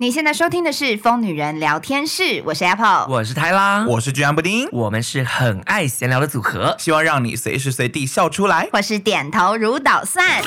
你现在收听的是《疯女人聊天室》，我是 Apple，我是泰拉，我是居安布丁，我们是很爱闲聊的组合，希望让你随时随地笑出来，或是点头如捣蒜。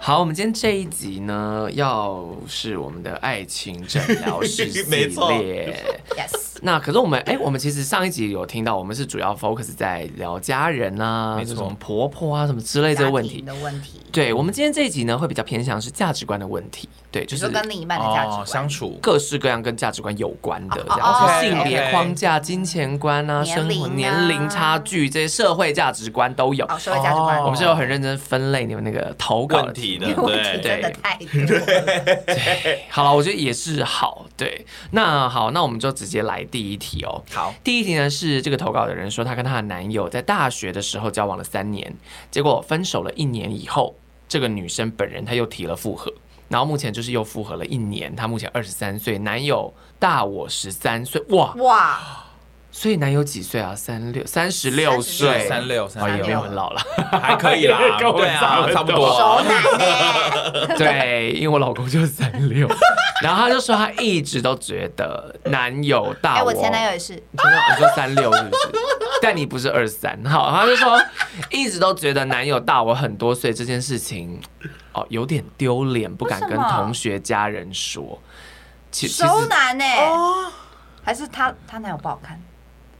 好，我们今天这一集呢，要是我们的爱情诊疗室 系列。没错，Yes。那可是我们哎、欸，我们其实上一集有听到，我们是主要 focus 在聊家人啊，没错，什么婆婆啊什么之类的问题。的问题。对，我们今天这一集呢，会比较偏向是价值观的问题。对，就是跟另一半的价值观、哦、相处，各式各样跟价值观有关的，这样，哦、性别框架、金钱观啊、生活年龄差距这些社会价值观都有。哦、社会价值观，我们是有很认真分类你们那个投稿的题的，对对对，太多对，好了，我觉得也是好。对，那好，那我们就直接来第一题哦。好，第一题呢是这个投稿的人说，她跟她的男友在大学的时候交往了三年，结果分手了一年以后，这个女生本人她又提了复合。然后目前就是又复合了一年，她目前二十三岁，男友大我十三岁，哇哇，所以男友几岁啊？三六三十六岁，三六三六，也没有很老了，还可以啦，对啊，差不多。熟男 对，因为我老公就是三六，然后他就说他一直都觉得男友大我，哎，我前男友也是，你说三六是不是？但你不是二三，好，他就说一直都觉得男友大我很多岁这件事情。哦，有点丢脸，不敢跟同学、家人说。其实熟男呢？哦，还是他他男友不好看？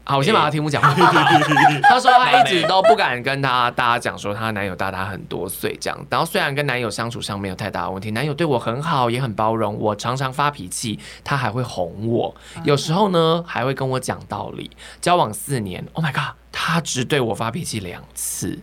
好，我先把他题目讲完。他说他一直都不敢跟他大家讲说他男友大他很多岁这样。然后虽然跟男友相处上没有太大的问题，男友对我很好，也很包容。我常常发脾气，他还会哄我。有时候呢，还会跟我讲道理。交往四年，Oh my god，他只对我发脾气两次。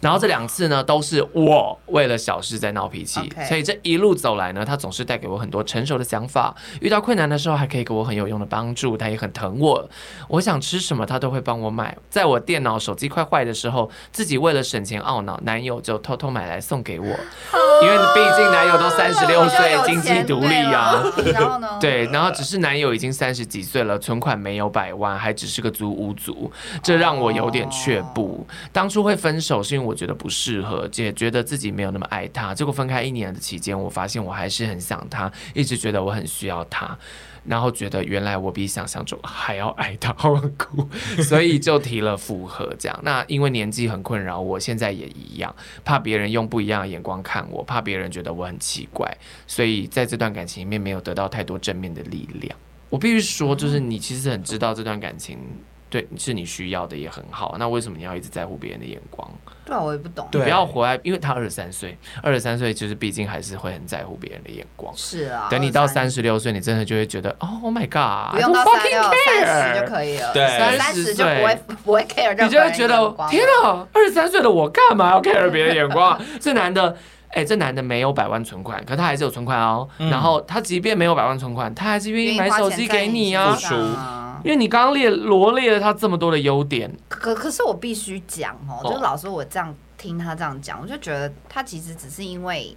然后这两次呢，都是我为了小事在闹脾气，Okay. 所以这一路走来呢，他总是带给我很多成熟的想法。遇到困难的时候，还可以给我很有用的帮助。他也很疼我，我想吃什么，他都会帮我买。在我电脑、手机快坏的时候，自己为了省钱懊恼，男友就偷偷买来送给我。因为毕竟男友都三十六岁，经济独立啊。然后呢？对，然后只是男友已经三十几岁了，存款没有百万，还只是个租屋族，这让我有点却步。当初会分手是因为。我觉得不适合，也觉得自己没有那么爱他。结果分开一年的期间，我发现我还是很想他，一直觉得我很需要他，然后觉得原来我比想象中还要爱他，好苦，所以就提了复合。这样，那因为年纪很困扰，我现在也一样，怕别人用不一样的眼光看我，怕别人觉得我很奇怪，所以在这段感情里面没有得到太多正面的力量。我必须说，就是你其实很知道这段感情。对，是你需要的也很好，那为什么你要一直在乎别人的眼光？对啊，我也不懂。你不要活在，因为他二十三岁，二十三岁就是毕竟还是会很在乎别人的眼光。是啊，等你到三十六岁，你真的就会觉得哦，Oh my God，不用到三六三十就可以了。对，三十就不会不会 care 你就会觉得，天哪，二十三岁的我干嘛要 care 别人眼光？这男的，哎，这男的没有百万存款，可他还是有存款哦。嗯、然后他即便没有百万存款，他还是愿意买手机给你啊。因为你刚刚列罗列了他这么多的优点，可可是我必须讲哦，就是老师我这样听他这样讲，我就觉得他其实只是因为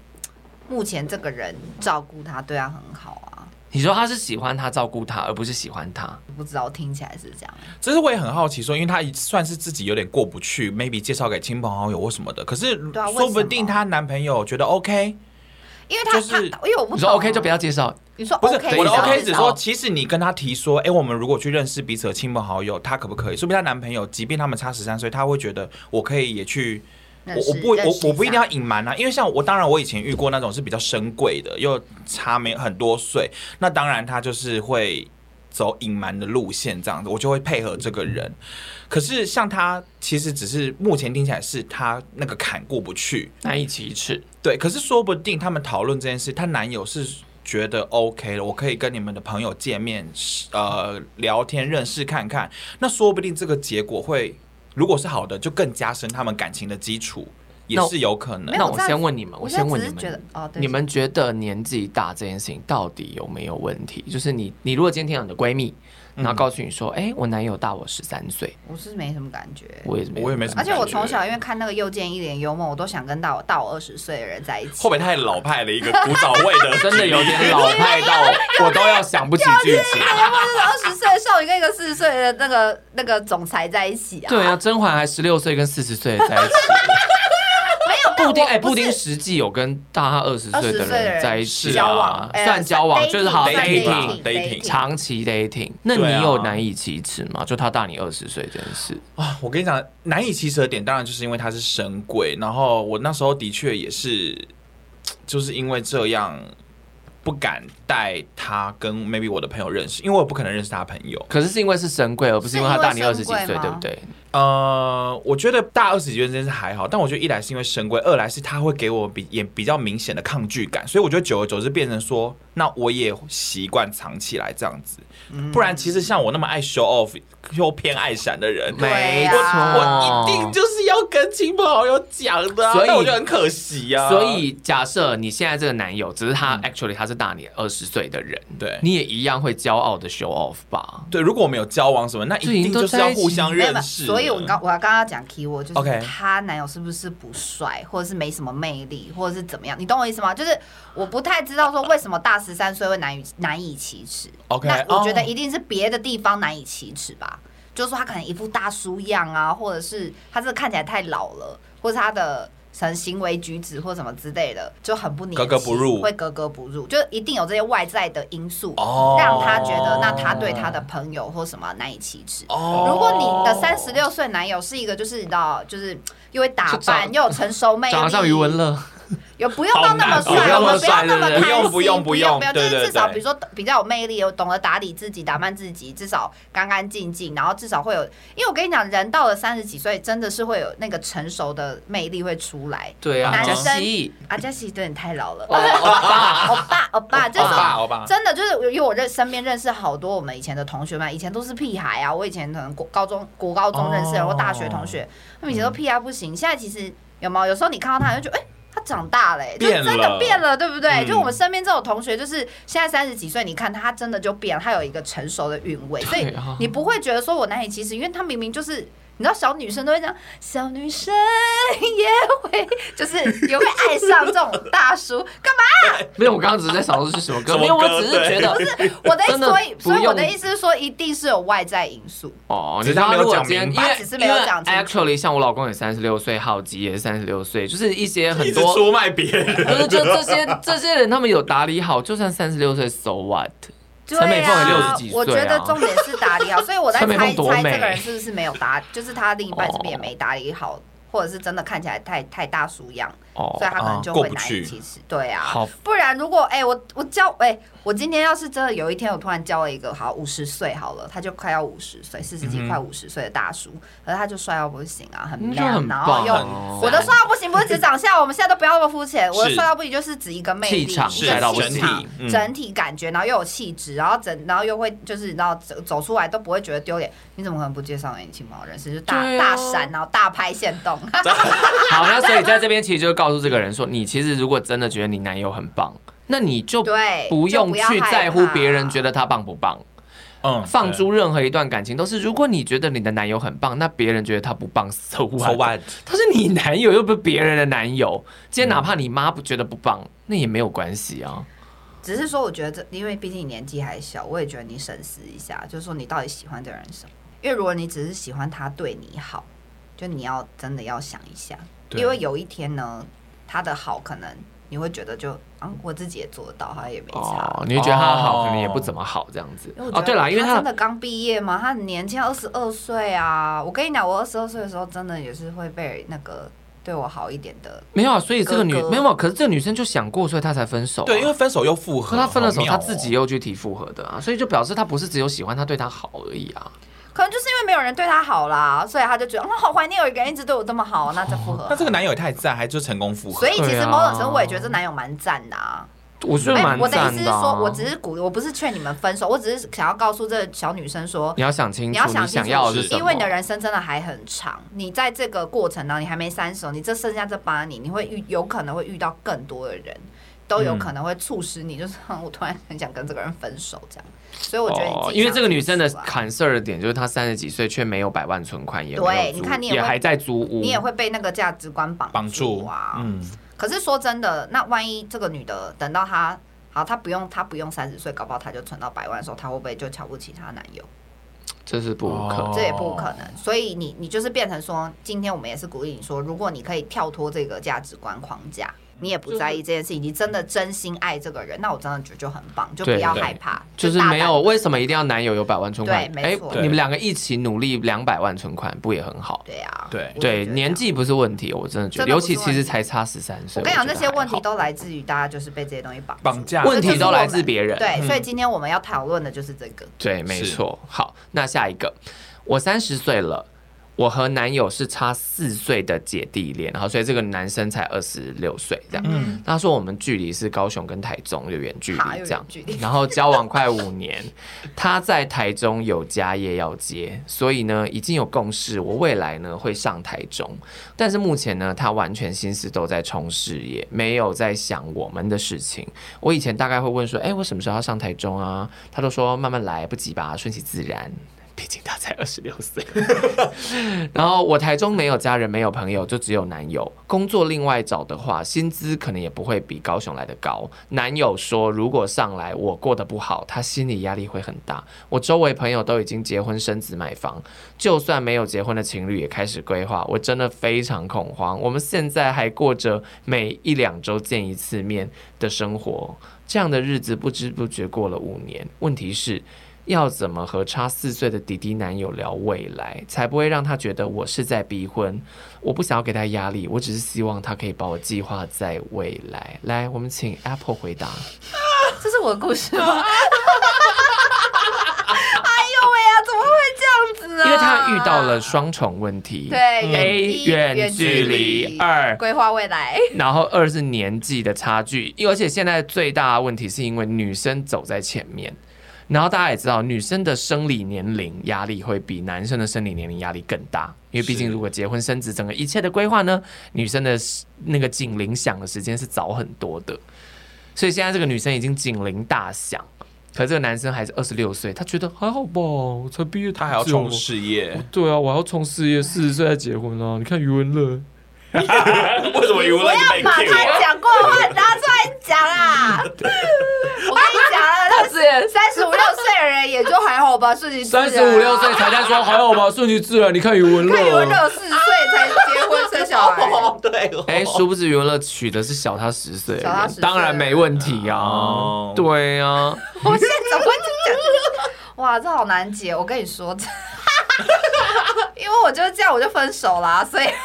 目前这个人照顾他，对他很好啊。你说他是喜欢他照顾他，而不是喜欢他？不知道，听起来是这样。其实我也很好奇，说因为他算是自己有点过不去，maybe 介绍给亲朋好友或什么的，可是说不定她男朋友觉得 OK。因为他，就是，他因为我不你说 OK 就不要介绍。你说 OK，不是我的 OK，只说其实你跟他提说，哎，我们如果去认识彼此的亲朋好友，他可不可以？说不定他男朋友，即便他们差十三岁，他会觉得我可以也去。我我不我我不一定要隐瞒啊，因为像我，当然我以前遇过那种是比较深贵的，又差没很多岁，那当然他就是会走隐瞒的路线，这样子我就会配合这个人。可是像他，其实只是目前听起来是他那个坎过不去，难以启齿。对，可是说不定他们讨论这件事，她男友是觉得 OK 了，我可以跟你们的朋友见面，呃，聊天认识看看。那说不定这个结果会，如果是好的，就更加深他们感情的基础。也是有可能。那我先问你们，我先问你们，觉得哦，你们觉得年纪大这件事情到底有没有问题？就是你，你如果今天听到你的闺蜜。然后告诉你说，哎、欸，我男友大我十三岁，我是没什么感觉，我也是没，我也没什么。而且我从小因为看那个又见一脸幽默，我都想跟大我大我二十岁的人在一起。会不会太老派了？一个古早味的，真的有点老派到我都要想不起剧情。幽默就是二十岁的少女跟一个四十岁的那个那个总裁在一起啊？对啊，甄嬛还十六岁跟四十岁在一起。布丁哎，布丁实际有跟大他二十岁的人在一起啊，算交往就是好 dating，dating，长期 dating。那你有难以启齿吗？就他大你二十岁这件事啊？我跟你讲，难以启齿的点当然就是因为他是神鬼，然后我那时候的确也是，就是因为这样。不敢带他跟 maybe 我的朋友认识，因为我不可能认识他朋友。可是是因为是神贵，而不是因为他大你二十几岁，对不对？呃，我觉得大二十几岁这件事还好，但我觉得一来是因为神龟，二来是他会给我比也比较明显的抗拒感，所以我觉得久而久之变成说，那我也习惯藏起来这样子。不然其实像我那么爱 show off 又偏爱闪的人，没错，我一定就是要跟亲朋好友讲的，所以我就很可惜呀。所以假设你现在这个男友只是他 actually 他是大你二十岁的人，对，你也一样会骄傲的 show off 吧？对，如果我们有交往什么，那一定就是要互相认识。所以我刚我刚刚讲 key word 就是她男友是不是不帅，或者是没什么魅力，或者是怎么样？你懂我意思吗？就是我不太知道说为什么大十三岁会难以难以启齿。OK，那我觉得一定是别的地方难以启齿吧。就是说他可能一副大叔样啊，或者是他这个看起来太老了，或者他的什行为举止或什么之类的就很不格格不入，会格格不入，就一定有这些外在的因素，让他觉得那他对他的朋友或什么难以启齿。如果你的三十六岁男友是一个就是你知道，就是又会打扮又有成熟魅力，长余文乐。有不用到那么帅，我们不要那么开心，不用不用不用，就是至少比如说比较有魅力，有懂得打理自己、打扮自己，至少干干净净，然后至少会有，因为我跟你讲，人到了三十几岁，真的是会有那个成熟的魅力会出来。对啊，男生阿加西对你太老了，欧巴欧巴欧巴，就是真的就是因为我认身边认识好多我们以前的同学们，以前都是屁孩啊，我以前可能国高中国高中认识然后大学同学，他们以前都屁孩不行，现在其实有没有？有时候你看到他，就觉得哎。他长大了，欸，就真的变了，对不对？嗯、就我们身边这种同学，就是现在三十几岁，你看他真的就变了，他有一个成熟的韵味，所以你不会觉得说我难以启齿，因为他明明就是。你知道小女生都会讲，小女生也会，就是也会爱上这种大叔，干嘛？没有，我刚刚只是在想说是什么歌，因为我只是觉得，不 是我的意思，所以所以我的意思是说，一定是有外在因素。哦，你知道如果今天，因为只是没有讲，actually，像我老公也三十六岁，浩吉也是三十六岁，就是一些很多出卖别人，不是就这些这些人，他们有打理好，就算三十六岁，so what？陈美凤也六十几岁啊，我觉得重点是打理好，所以我在猜猜这个人是不是没有打，就是他另一半是不是也没打理好，或者是真的看起来太太大叔样，所以他可能就会难以启齿。对啊，不然如果哎，我我教哎。我今天要是真的有一天，我突然交了一个好五十岁好了，他就快要五十岁，四十几快五十岁的大叔，可是他就帅到不行啊，很 man，然后又我的帅到不行，不是指长相，我们现在都不要那么肤浅，我的帅到不行就是指一个魅力，一个气场，整体感觉，然后又有气质，然后整，然后又会就是然后走走出来都不会觉得丢脸，你怎么可能不介绍给你亲朋好友认识？就大大闪，然后大拍现动。好，那所以在这边其实就告诉这个人说，你其实如果真的觉得你男友很棒。那你就不用去在乎别人觉得他棒不棒，嗯，放诸任何一段感情都是，如果你觉得你的男友很棒，那别人觉得他不棒，so what？他是你男友又不是别人的男友，今天哪怕你妈不觉得不棒，那也没有关系啊。只是说，我觉得这，因为毕竟你年纪还小，我也觉得你审视一下，就是说你到底喜欢这人什么？因为如果你只是喜欢他对你好，就你要真的要想一下，因为有一天呢，他的好可能。你会觉得就啊，我自己也做得到，好像也没差。哦，你会觉得他好，可能也不怎么好这样子。哦，对了，因为他真的刚毕业嘛，他很年轻，二十二岁啊。我跟你讲，我二十二岁的时候，真的也是会被那个对我好一点的。没有啊，所以这个女没有，可是这个女生就想过，所以她才分手。对，因为分手又复合。她分了手，她自己又去提复合的啊，所以就表示她不是只有喜欢他对她好而已啊。可能就是因为没有人对他好啦，所以他就觉得，哦，好怀念有一个人一直对我这么好，那再复合。那这个男友也太赞，还就成功复合。所以其实某种程度我也觉得这男友蛮赞的啊。我觉得蛮赞的、啊。我的意思是说，我只是鼓励，我不是劝你们分手，我只是想要告诉这个小女生说，你要想清楚，你要想清楚，你想要的是什么？因为你的人生真的还很长，你在这个过程当中，你还没三十，你这剩下这八年，你会遇有可能会遇到更多的人，都有可能会促使你，就是 我突然很想跟这个人分手这样。所以我觉得、哦，因为这个女生的 concern 的点就是她三十几岁却没有百万存款，也对，你看你也，也还在租屋，你也会被那个价值观绑绑住啊。嗯。可是说真的，那万一这个女的等到她好，她不用她不用三十岁，搞不好她就存到百万的时候，她会不会就瞧不起她男友？这是不可能，这也不可能。所以你你就是变成说，今天我们也是鼓励你说，如果你可以跳脱这个价值观框架。你也不在意这件事情，你真的真心爱这个人，那我真的觉得就很棒，就不要害怕，就是没有为什么一定要男友有百万存款？对，没错，你们两个一起努力两百万存款不也很好？对啊，对对，年纪不是问题，我真的觉得，尤其其实才差十三岁。我跟你讲，那些问题都来自于大家就是被这些东西绑绑架，问题都来自别人。对，所以今天我们要讨论的就是这个。对，没错。好，那下一个，我三十岁了。我和男友是差四岁的姐弟恋，然后所以这个男生才二十六岁，这样。嗯，他说我们距离是高雄跟台中有远距离，这样。然后交往快五年，他在台中有家业要接，所以呢已经有共识，我未来呢会上台中。但是目前呢，他完全心思都在冲事业，没有在想我们的事情。我以前大概会问说，哎，我什么时候要上台中啊？他都说慢慢来，不急吧，顺其自然。毕竟他才二十六岁，然后我台中没有家人，没有朋友，就只有男友。工作另外找的话，薪资可能也不会比高雄来的高。男友说，如果上来我过得不好，他心理压力会很大。我周围朋友都已经结婚生子买房，就算没有结婚的情侣也开始规划，我真的非常恐慌。我们现在还过着每一两周见一次面的生活，这样的日子不知不觉过了五年。问题是。要怎么和差四岁的弟弟男友聊未来，才不会让他觉得我是在逼婚？我不想要给他压力，我只是希望他可以把我计划在未来。来，我们请 Apple 回答。这是我的故事吗？哎呦喂呀，怎么会这样子啊？因为他遇到了双重问题，对，A 远距离，二规划未来，然后二是年纪的差距，而且现在最大的问题是因为女生走在前面。然后大家也知道，女生的生理年龄压力会比男生的生理年龄压力更大，因为毕竟如果结婚生子，整个一切的规划呢，女生的那个警铃响的时间是早很多的。所以现在这个女生已经警铃大响，可是这个男生还是二十六岁，他觉得还好吧，我才毕业，他还要冲事业。对啊，我还要冲事业，四十岁才结婚啊！你看余文乐。为什么余文乐？不要把他讲过的话拿出来讲啊！我跟你讲了，他是三十五也就还好吧，顺其自然。三十五六岁才在说还好吧，顺其自然。你看余文乐，看余文乐四十岁才结婚生小孩，对。哎，殊不知余文乐娶的是小他十岁小他十，当然没问题啊。对啊，我现在怎么会讲？哇，这好难解。我跟你说，因为我就是这样，我就分手啦，所以。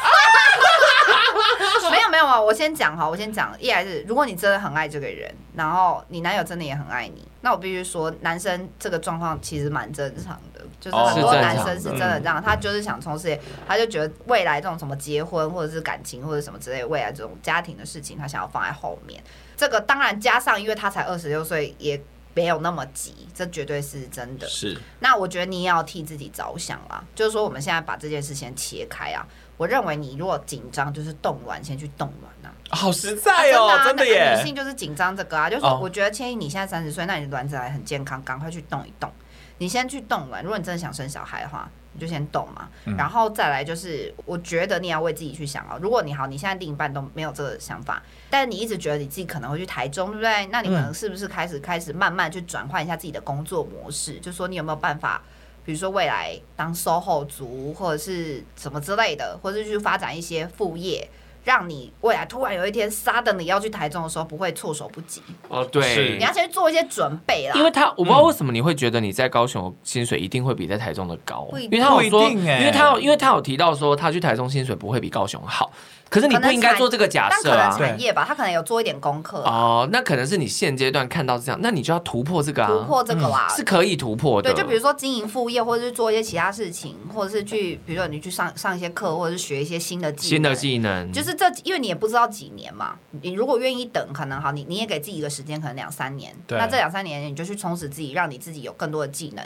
没有没有啊，我先讲哈，我先讲。一来是，如果你真的很爱这个人，然后你男友真的也很爱你，那我必须说，男生这个状况其实蛮正常的，就是很多男生是真的这样，他就是想从事，他就觉得未来这种什么结婚或者是感情或者什么之类，未来这种家庭的事情，他想要放在后面。这个当然加上，因为他才二十六岁，也没有那么急，这绝对是真的。是。那我觉得你也要替自己着想啦，就是说我们现在把这件事先切开啊。我认为你如果紧张，就是冻卵先去冻卵呐。好实在哦，真的耶。女性就是紧张这个啊，就是我觉得千一你现在三十岁，那你的卵子还很健康，赶快去动一动。你先去动卵，如果你真的想生小孩的话，你就先动嘛。然后再来就是，我觉得你要为自己去想哦。如果你好，你现在另一半都没有这个想法，但是你一直觉得你自己可能会去台中，对不对？那你可能是不是开始开始慢慢去转换一下自己的工作模式？就说你有没有办法？比如说未来当 SOHO 族或者是什么之类的，或者是去发展一些副业，让你未来突然有一天杀的你要去台中的时候不会措手不及。哦，对，你要先做一些准备啦。因为他我不知道为什么你会觉得你在高雄薪水一定会比在台中的高，因为他有说，因为他有因为他有提到说他去台中薪水不会比高雄好。可是你不应该做这个假设啊！产业吧，他可能有做一点功课哦。那可能是你现阶段看到这样，那你就要突破这个啊！突破这个啦，是可以突破的。对，就比如说经营副业，或者是做一些其他事情，或者是去，比如说你去上上一些课，或者是学一些新的技能。新的技能就是这，因为你也不知道几年嘛。你如果愿意等，可能好，你你也给自己一个时间，可能两三年。那这两三年你就去充实自己，让你自己有更多的技能。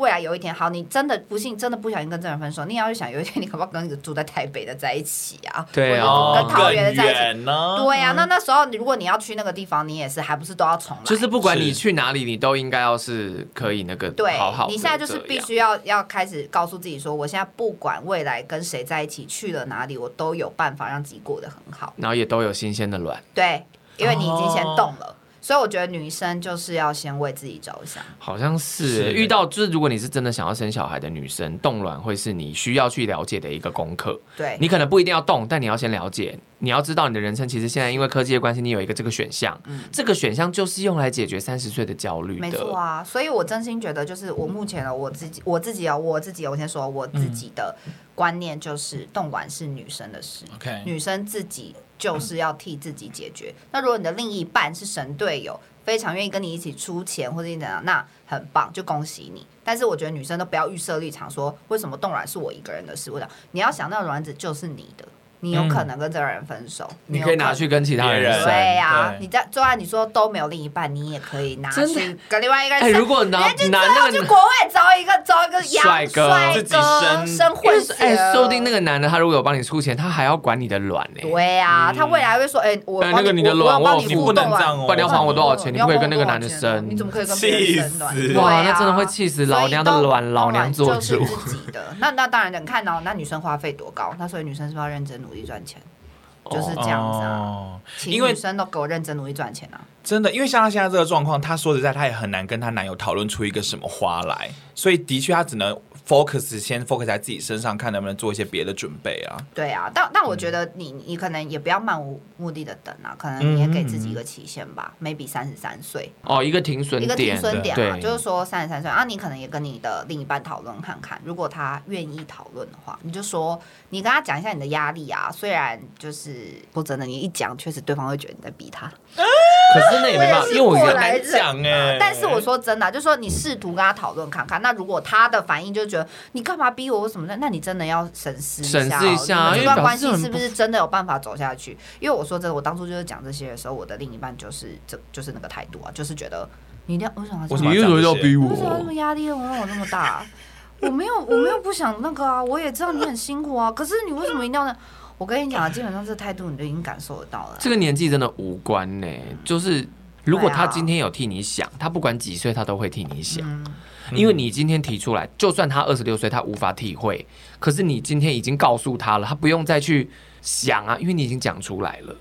未来有一天，好，你真的不幸，真的不小心跟这人分手，你也要去想，有一天你可不可以跟一个住在台北的在一起啊？对啊，跟桃园的在一起呢？对呀、啊，那那时候如果你要去那个地方，你也是还不是都要重来？就是不管你去哪里，你都应该要是可以那个好好。对，你现在就是必须要要开始告诉自己说，我现在不管未来跟谁在一起，去了哪里，我都有办法让自己过得很好，然后也都有新鲜的卵。对，因为你已经先动了。哦所以我觉得女生就是要先为自己着想，好像是，遇到就是如果你是真的想要生小孩的女生，冻卵会是你需要去了解的一个功课。对，你可能不一定要动，但你要先了解，你要知道你的人生其实现在因为科技的关系，你有一个这个选项，嗯，这个选项就是用来解决三十岁的焦虑的。没错啊，所以我真心觉得就是我目前的我自己，我自己啊，我自己，我先说我自己的观念就是冻卵是女生的事，OK，女生自己。就是要替自己解决。那如果你的另一半是神队友，非常愿意跟你一起出钱或者怎样，那很棒，就恭喜你。但是我觉得女生都不要预设立场，说为什么冻卵是我一个人的事。我想，你要想到卵子就是你的。你有可能跟这个人分手，你可以拿去跟其他人。对呀，你在就算你说都没有另一半，你也可以拿去跟另外一个人。哎，如果拿拿那个去国外找一个找一个帅哥，帅哥生混血。哎，说不定那个男的他如果有帮你出钱，他还要管你的卵呢。对呀，他未来会说，哎，我那个你的卵，我你不能这样哦，不然你要还我多少钱？你不可以跟那个男的生，你怎么可以跟别人生卵？哇，那真的会气死老娘的卵，老娘做主。自己的那那当然，你看到那女生花费多高，那所以女生是不是要认真努力赚钱？就是这样子啊，因为女生都给我认真努力赚钱啊！真的，因为像她现在这个状况，她说实在，她也很难跟她男友讨论出一个什么花来，所以的确她只能。Focus 先 focus 在自己身上，看能不能做一些别的准备啊。对啊，但但我觉得你你可能也不要漫无目的的等啊，可能你也给自己一个期限吧、嗯、，maybe 三十三岁哦，一个停损点，一个停损点啊，就是说三十三岁啊，你可能也跟你的另一半讨论看看，如果他愿意讨论的话，你就说你跟他讲一下你的压力啊，虽然就是不真的，你一讲确实对方会觉得你在逼他。可是那也没办法，因为我原来讲哎，但是我说真的、啊，就是说你试图跟他讨论看看，那如果他的反应就是觉得你干嘛逼我什么的，那你真的要审视一下、喔，审视一下，这段关系是不是真的有办法走下去？因为我说真的，我当初就是讲这些的时候，我的另一半就是这就是那个态度啊，就是觉得你一定要为什么？你为什么要逼我？为什么这么压力？我让我那么大？我没有，我没有不想那个啊，我也知道你很辛苦啊，可是你为什么一定要呢？我跟你讲啊，基本上这态度你就已经感受得到了。这个年纪真的无关呢、欸，就是如果他今天有替你想，他不管几岁，他都会替你想，因为你今天提出来，就算他二十六岁，他无法体会，可是你今天已经告诉他了，他不用再去想啊，因为你已经讲出来了。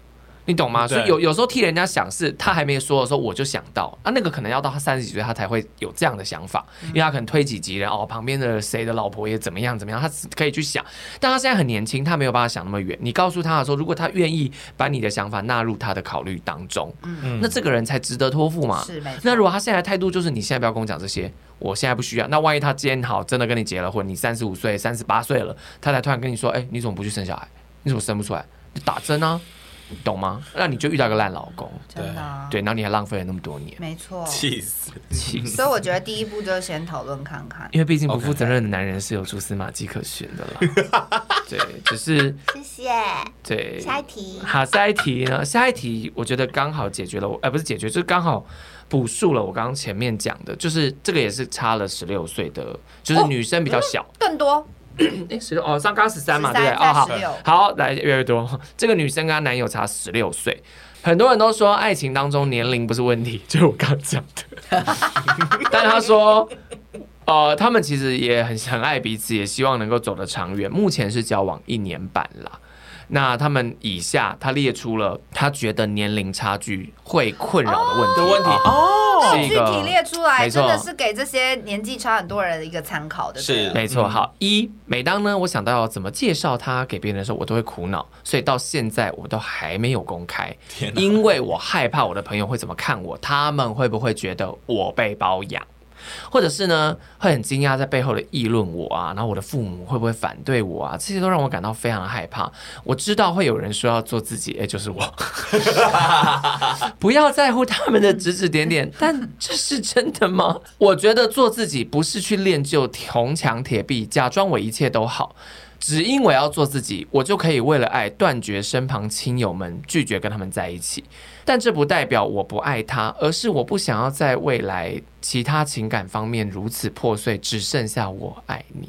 你懂吗？所以有有时候替人家想，是他还没说的时候，我就想到啊，那个可能要到他三十几岁，他才会有这样的想法，因为他可能推己及人哦，旁边的谁的老婆也怎么样怎么样，他可以去想。但他现在很年轻，他没有办法想那么远。你告诉他的时候，如果他愿意把你的想法纳入他的考虑当中，嗯，那这个人才值得托付嘛。是。那如果他现在的态度就是你现在不要跟我讲这些，我现在不需要。那万一他今天好真的跟你结了婚，你三十五岁、三十八岁了，他才突然跟你说，哎，你怎么不去生小孩？你怎么生不出来？你打针啊？懂吗？那你就遇到一个烂老公，真的、啊、对，然后你还浪费了那么多年，没错，气死，气死。所以我觉得第一步就是先讨论看看，因为毕竟不负责任的男人是有蛛丝马迹可循的啦。对，只是谢谢。对，下一题，好，下一题呢？下一题我觉得刚好解决了我，哎、呃，不是解决，就是刚好补述了我刚刚前面讲的，就是这个也是差了十六岁的，就是女生比较小，哦、更多。哎，十六哦，上刚十三嘛，对不对？哦，好，好，来越来越多。这个女生跟她男友差十六岁，很多人都说爱情当中年龄不是问题，就是我刚刚讲的。但她说，呃，他们其实也很很爱彼此，也希望能够走得长远。目前是交往一年半了。那他们以下，他列出了他觉得年龄差距会困扰的问题。问题哦，具体列出来，真的是给这些年纪差很多人的一个参考的。是，没错。好，一，每当呢，我想到要怎么介绍他给别人的时候，我都会苦恼，所以到现在我都还没有公开，因为我害怕我的朋友会怎么看我，他们会不会觉得我被包养？或者是呢，会很惊讶在背后的议论我啊，然后我的父母会不会反对我啊？这些都让我感到非常的害怕。我知道会有人说要做自己，哎，就是我，不要在乎他们的指指点点。但这是真的吗？我觉得做自己不是去练就铜墙铁壁，假装我一切都好。只因我要做自己，我就可以为了爱断绝身旁亲友们，拒绝跟他们在一起。但这不代表我不爱他，而是我不想要在未来其他情感方面如此破碎，只剩下我爱你。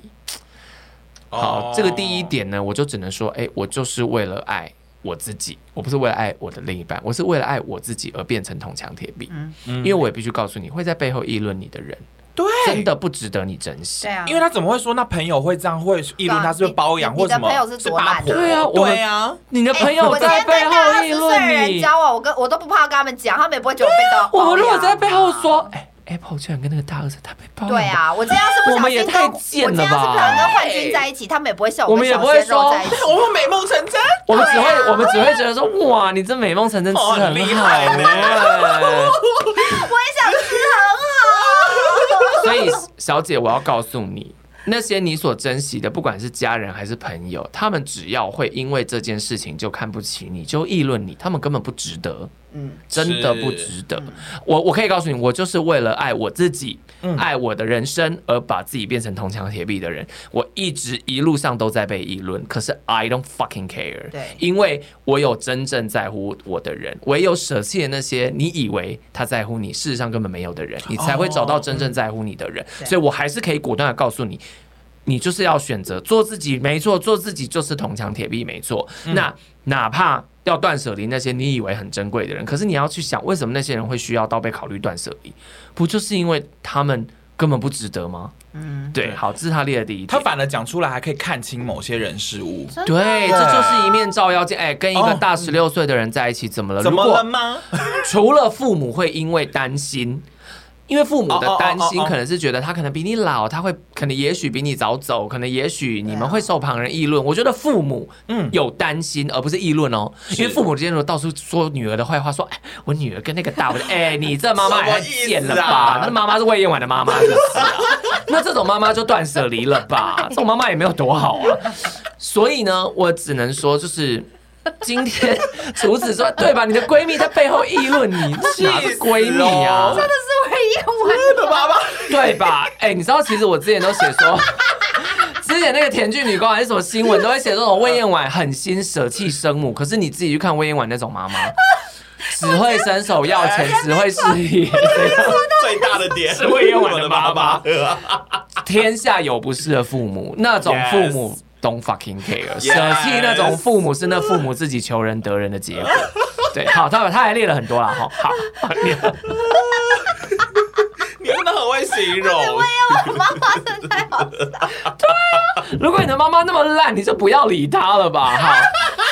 好，oh. 这个第一点呢，我就只能说，哎，我就是为了爱我自己，我不是为了爱我的另一半，我是为了爱我自己而变成铜墙铁壁。嗯，因为我也必须告诉你，会在背后议论你的人。对，真的不值得你珍惜。对啊，因为他怎么会说那朋友会这样会议论他是不是包养或什么？你的朋友是多烂？对啊，对啊，你的朋友在背后议论你。交往，我跟我都不怕跟他们讲，他们也不会觉得我被刀。我们如果在背后说，哎，Apple 居然跟那个大儿子他被包养。对啊，我这要是不小心跟，我这样是不小心跟幻君在一起，他们也不会笑我。我们也不会说，我们美梦成真。我们只会，我们只会觉得说，哇，你这美梦成真，吃很厉害呢。我也想吃小姐，我要告诉你，那些你所珍惜的，不管是家人还是朋友，他们只要会因为这件事情就看不起你，就议论你，他们根本不值得。嗯，真的不值得。我我可以告诉你，我就是为了爱我自己，爱我的人生，而把自己变成铜墙铁壁的人。我一直一路上都在被议论，可是 I don't fucking care。对，因为我有真正在乎我的人，唯有舍弃了那些你以为他在乎你，事实上根本没有的人，你才会找到真正在乎你的人。所以我还是可以果断的告诉你，你就是要选择做自己，没错，做自己就是铜墙铁壁，没错。那哪怕。要断舍离那些你以为很珍贵的人，可是你要去想，为什么那些人会需要到被考虑断舍离？不就是因为他们根本不值得吗？嗯，对。好，这是他列的第一。他反而讲出来，还可以看清某些人事物。对，这就是一面照妖镜。哎，跟一个大十六岁的人在一起，怎么了？怎么了吗？除了父母会因为担心。因为父母的担心，可能是觉得他可能比你老，他会可能也许比你早走，可能也许你们会受旁人议论。我觉得父母嗯有担心，而不是议论哦。因为父母之间如果到处说女儿的坏话，说哎我女儿跟那个大，哎 你这妈妈也太贱了吧？那妈妈是魏燕婉的妈妈，那这种妈妈就断舍离了吧？这种妈妈也没有多好啊。所以呢，我只能说就是。今天厨子说对吧？你的闺蜜在背后议论你，哪是闺蜜啊？真的是魏燕婉的妈妈，对吧？哎、欸，你知道其实我之前都写说，之前那个甜剧女工还是什么新闻都会写这种魏燕婉狠心舍弃生母，可是你自己去看魏燕婉那种妈妈，只会伸手要钱，只会事业，最大的点是魏燕婉的妈妈。天下有不是的父母，那种父母。Don't fucking care，舍弃那种父母是那父母自己求人得人的结果。对，好，他他还列了很多了哈。好，你 你真的很会形容。我也有妈妈真的太好笑。对啊，如果你的妈妈那么烂，你就不要理她了吧。哈，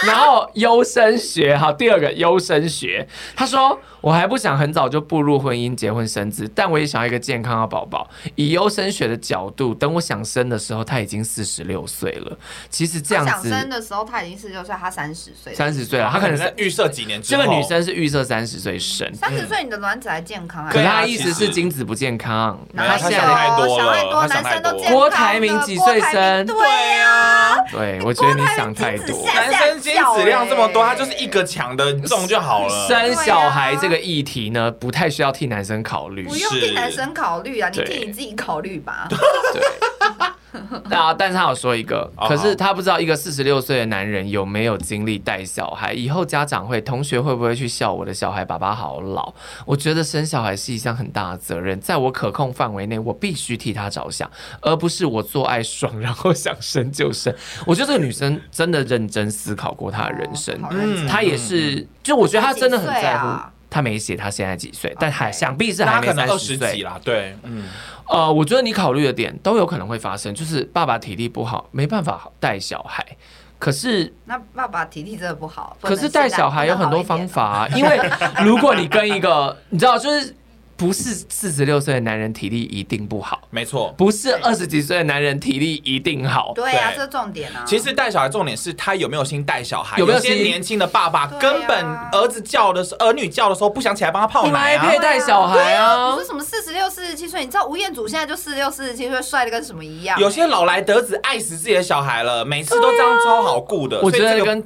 然后优生学，好，第二个优生学，他说。我还不想很早就步入婚姻、结婚生子，但我也想要一个健康的宝宝。以优生学的角度，等我想生的时候，他已经四十六岁了。其实这样子，想生的时候他已经四十六岁，他三十岁，三十岁了，他可能是预设几年之后。这个女生是预设三十岁生，三十岁你的卵子还健康啊？可是他意思是精子不健康，他现在太多了，男生都健康。郭台铭几岁生？对呀，对，我觉得你想太多。男生精子量这么多，他就是一个强的中就好了。生小孩这个议题呢？不太需要替男生考虑，不用替男生考虑啊，你替你自己考虑吧。对。啊！但是他有说一个，可是他不知道一个四十六岁的男人有没有精力带小孩，以后家长会、同学会不会去笑我的小孩？爸爸好老。我觉得生小孩是一项很大的责任，在我可控范围内，我必须替他着想，而不是我做爱爽，然后想生就生。我觉得这个女生真的认真思考过她的人生，嗯，她也是，就我觉得她真的很在乎。她没写他现在几岁，但还想必是还没三十岁啦。对，嗯。呃，我觉得你考虑的点都有可能会发生，就是爸爸体力不好，没办法带小孩。可是那爸爸体力真的不好，可是带小孩有很多方法啊。因为如果你跟一个，你知道，就是不是四十六岁的男人体力一定不好，没错，不是二十几岁的男人体力一定好。对啊，这是重点啊。其实带小孩重点是他有没有心带小孩。有没有些年轻的爸爸根本儿子叫的时候，儿女叫的时候不想起来帮他泡奶啊。你还配带小孩啊？不是什么四十六、四十七岁，你知道吴彦祖现在就四十六、四十七岁，帅的跟什么一样？有些老来得子爱死自己的小孩了，每次都这样超好顾的。我觉得跟。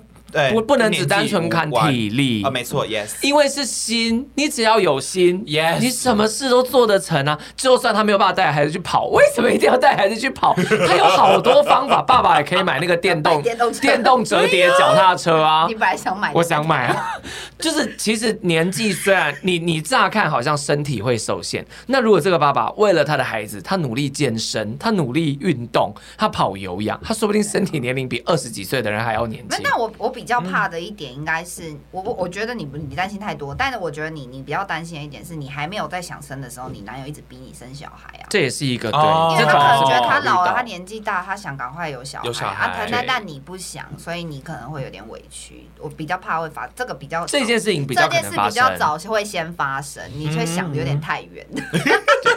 不不能只单纯看体力啊，没错，yes，因为是心，你只要有心，yes，你什么事都做得成啊。就算他没有办法带孩子去跑，为什么一定要带孩子去跑？他有好多方法，爸爸也可以买那个电动 电动电动折叠脚踏车啊。你本来想买，我想买啊。就是其实年纪虽然你你乍看好像身体会受限，那如果这个爸爸为了他的孩子，他努力健身，他努力运动，他跑有氧，他说不定身体年龄比二十几岁的人还要年轻。那我我比较怕的一点。应该是我我我觉得你不你担心太多，但是我觉得你你比较担心的一点是你还没有在想生的时候，你男友一直逼你生小孩啊，这也是一个对，因为他可能觉得他老了，他年纪大，他想赶快有小孩，有小孩啊，但但你不想，所以你可能会有点委屈。我比较怕会发这个比较这件事情比较这件事比较早会先发生，你却想的有点太远。对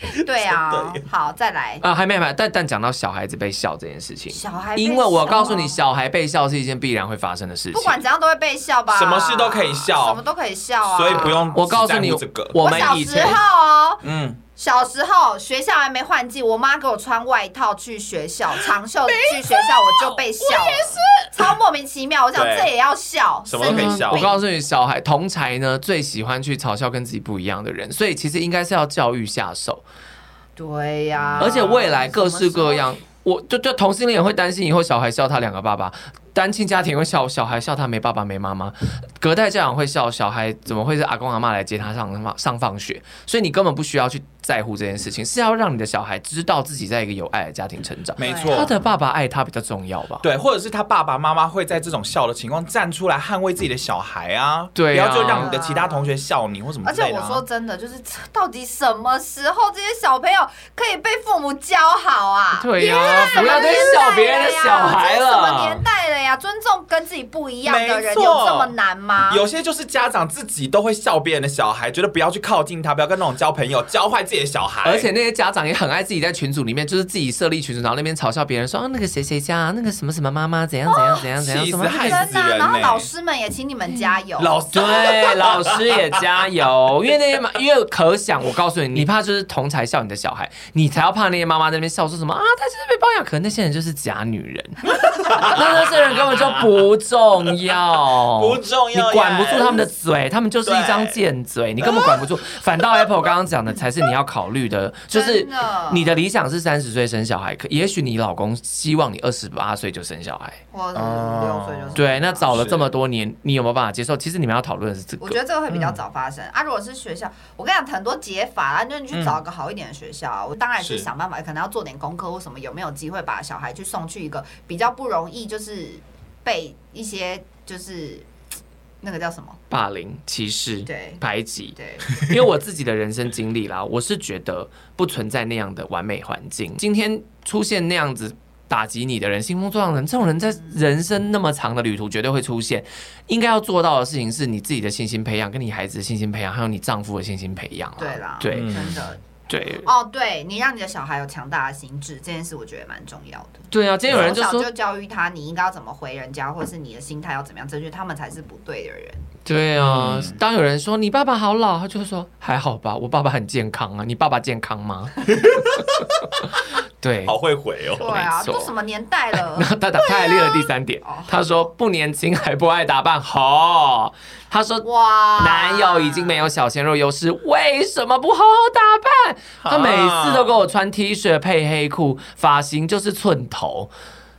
啊，好，再来。啊，还没有，但但讲到小孩子被笑这件事情，小孩，因为我告诉你，小孩被笑是一件必然会发生的事情，不管怎样都会被笑吧，什么事都可以笑，什么都可以笑啊，所以不用。我告诉你，这个。我们以前，小时候哦，嗯，小时候学校还没换季，我妈给我穿外套去学校，长袖去学校，我就被笑，了。也是，超莫名其妙。我想这也要笑，什么都可以笑。我告诉你，小孩同才呢最喜欢去嘲笑跟自己不一样的人，所以其实应该是要教育下手。对呀、啊，而且未来各式各样，我就就同性恋也会担心以后小孩笑他两个爸爸，单亲家庭会笑小孩笑他没爸爸没妈妈，隔代教养会笑小孩怎么会是阿公阿妈来接他上上放学，所以你根本不需要去。在乎这件事情是要让你的小孩知道自己在一个有爱的家庭成长，没错，他的爸爸爱他比较重要吧？对，或者是他爸爸妈妈会在这种笑的情况站出来捍卫自己的小孩啊，对啊，不要就让你的其他同学笑你或什么、啊。而且我说真的，就是到底什么时候这些小朋友可以被父母教好啊？对呀、啊，不要再笑别人的小孩了。什么年代了呀？尊重跟自己不一样的人有这么难吗？有些就是家长自己都会笑别人的小孩，觉得不要去靠近他，不要跟那种交朋友，教坏自己的小孩，而且。那些家长也很爱自己在群组里面，就是自己设立群组，然后那边嘲笑别人说啊，那个谁谁家那个什么什么妈妈怎样怎样怎样怎样，什么害死人。然后老师们也请你们加油，老师对老师也加油，因为那些妈，因为可想我告诉你，你怕就是同才笑你的小孩，你才要怕那些妈妈在那边笑说什么啊，他就是被包养，可能那些人就是假女人，那那些人根本就不重要，不重要，你管不住他们的嘴，他们就是一张贱嘴，你根本管不住，反倒 Apple 刚刚讲的才是你要考虑的。就是你的理想是三十岁生小孩，可也许你老公希望你二十八岁就生小孩，或者五六岁就生。对，那早了这么多年，你有没有办法接受？其实你们要讨论的是这个。我觉得这个会比较早发生啊。如果是学校，我跟你讲很多解法啊，就是你去找一个好一点的学校，我当然是想办法，可能要做点功课或什么，有没有机会把小孩去送去一个比较不容易，就是被一些就是。那个叫什么？霸凌、歧视、对排挤。对，因为我自己的人生经历啦，我是觉得不存在那样的完美环境。今天出现那样子打击你的人，兴风作浪的人，这种人在人生那么长的旅途绝对会出现。应该要做到的事情是你自己的信心培养，跟你孩子的信心培养，还有你丈夫的信心培养。对啦，对，真的。对哦，对你让你的小孩有强大的心智这件事，我觉得蛮重要的。对啊，今天有人就说，就教育他，你应该要怎么回人家，或是你的心态要怎么样正确，他们才是不对的人。对啊，嗯、当有人说你爸爸好老，他就会说还好吧，我爸爸很健康啊。你爸爸健康吗？对，好会回哦。对啊，都什么年代了？然后他他他还列了第三点，啊、他说不年轻还不爱打扮，好、哦。他说哇，男友已经没有小鲜肉优势，为什么不好好打扮？他每次都给我穿 T 恤配黑裤，发型就是寸头，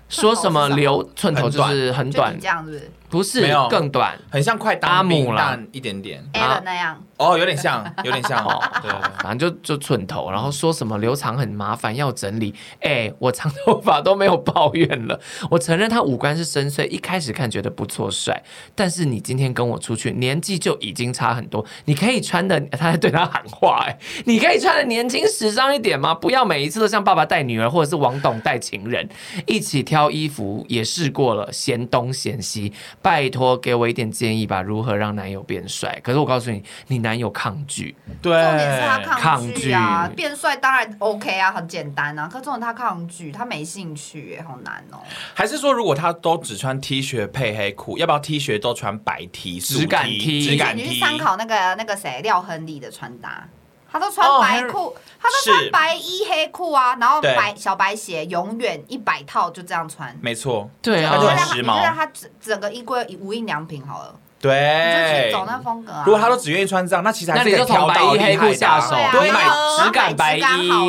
说什么留寸头就是很短，这样子。不是，更短，很像快当兵了一点点，啊那样。哦，有点像，有点像哦。对，反正就就寸头，然后说什么留长很麻烦要整理。哎，我长头发都没有抱怨了。我承认他五官是深邃，一开始看觉得不错帅。但是你今天跟我出去，年纪就已经差很多。你可以穿的，他在对他喊话，哎，你可以穿的年轻时尚一点吗？不要每一次都像爸爸带女儿，或者是王董带情人，一起挑衣服也试过了，嫌东嫌西。拜托给我一点建议吧，如何让男友变帅？可是我告诉你，你男男友抗拒。对，重点是他抗拒啊，拒变帅当然 OK 啊，很简单啊。可重点他抗拒，他没兴趣，哎，好难哦。还是说，如果他都只穿 T 恤配黑裤，要不要 T 恤都穿白 T？质感 T，质感 T。你去参考那个那个谁廖亨利的穿搭。他都穿白裤，哦、他都穿白衣黑裤啊，然后白小白鞋，永远一百套就这样穿。没错，对啊，就很时髦。你就让他整整个衣柜无印良品好了。对，就走那风格啊。如果他都只愿意穿这样，那其实还是那你就从白衣黑裤下手，对，买质感白衣、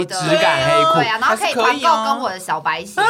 质感黑裤，对啊，然后可以团购跟我的小白鞋。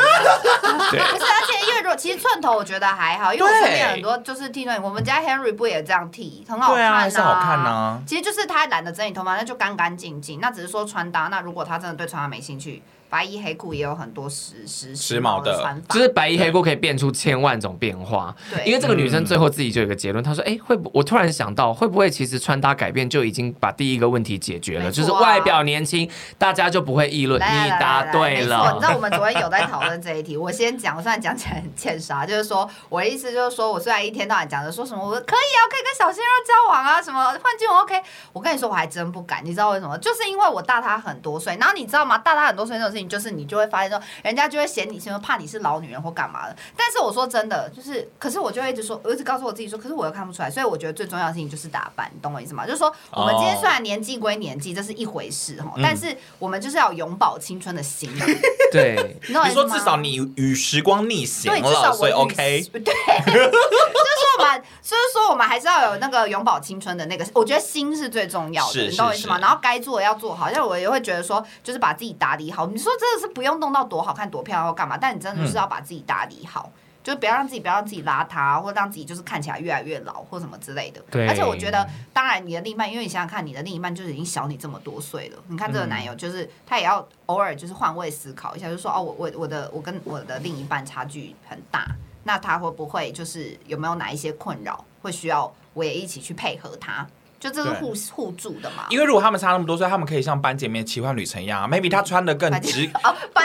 对，不是，而且因为如果其实寸头我觉得还好，因为我身边很多就是剃寸，我们家 Henry 不也这样剃，很好看啊，好看呢。其实就是他懒得整理头发，那就干干净净。那只是说穿搭，那如果他真的对穿搭没兴趣。白衣黑裤也有很多时时时髦的穿法，就是白衣黑裤可以变出千万种变化。对，因为这个女生最后自己就有一个结论，她说：“哎，会不？我突然想到，会不会其实穿搭改变就已经把第一个问题解决了？就是外表年轻，大家就不会议论。你答对了。你知道我们昨天有在讨论这一题，我先讲，我虽然讲起来很欠杀，就是说我的意思就是说，我虽然一天到晚讲着说什么，我说可以啊，可以跟小鲜肉交往啊，什么换季我 OK。我跟你说，我还真不敢，你知道为什么？就是因为我大他很多岁，然后你知道吗？大他很多岁这种事情，就是你就会发现说。人家就会嫌你，什么怕你是老女人或干嘛的。但是我说真的，就是，可是我就会一直说，我一直告诉我自己说，可是我要看不出来。所以我觉得最重要的事情就是打扮，你懂我意思吗？就是说，我们今天虽然年纪归年纪，这是一回事哈，但是我们就是要永葆青春的心。对，你说至少你与时光逆行了，所以 OK。对，就是说我们，就是说我们还是要有那个永葆青春的那个，我觉得心是最重要的，你懂我意思吗？然后该做的要做好，像我也会觉得说，就是把自己打理好。你说真的是不用动。到多好看多漂亮或干嘛，但你真的就是要把自己打理好，嗯、就不要让自己不要让自己邋遢，或者让自己就是看起来越来越老或什么之类的。对，而且我觉得，当然你的另一半，因为你想想看，你的另一半就是已经小你这么多岁了。你看这个男友，就是、嗯、他也要偶尔就是换位思考一下，就说哦，我我我的我跟我的另一半差距很大，那他会不会就是有没有哪一些困扰，会需要我也一起去配合他？就这是互互助的嘛？因为如果他们差那么多岁，他们可以像班姐妹奇幻旅程一样啊。Maybe 她穿的更直，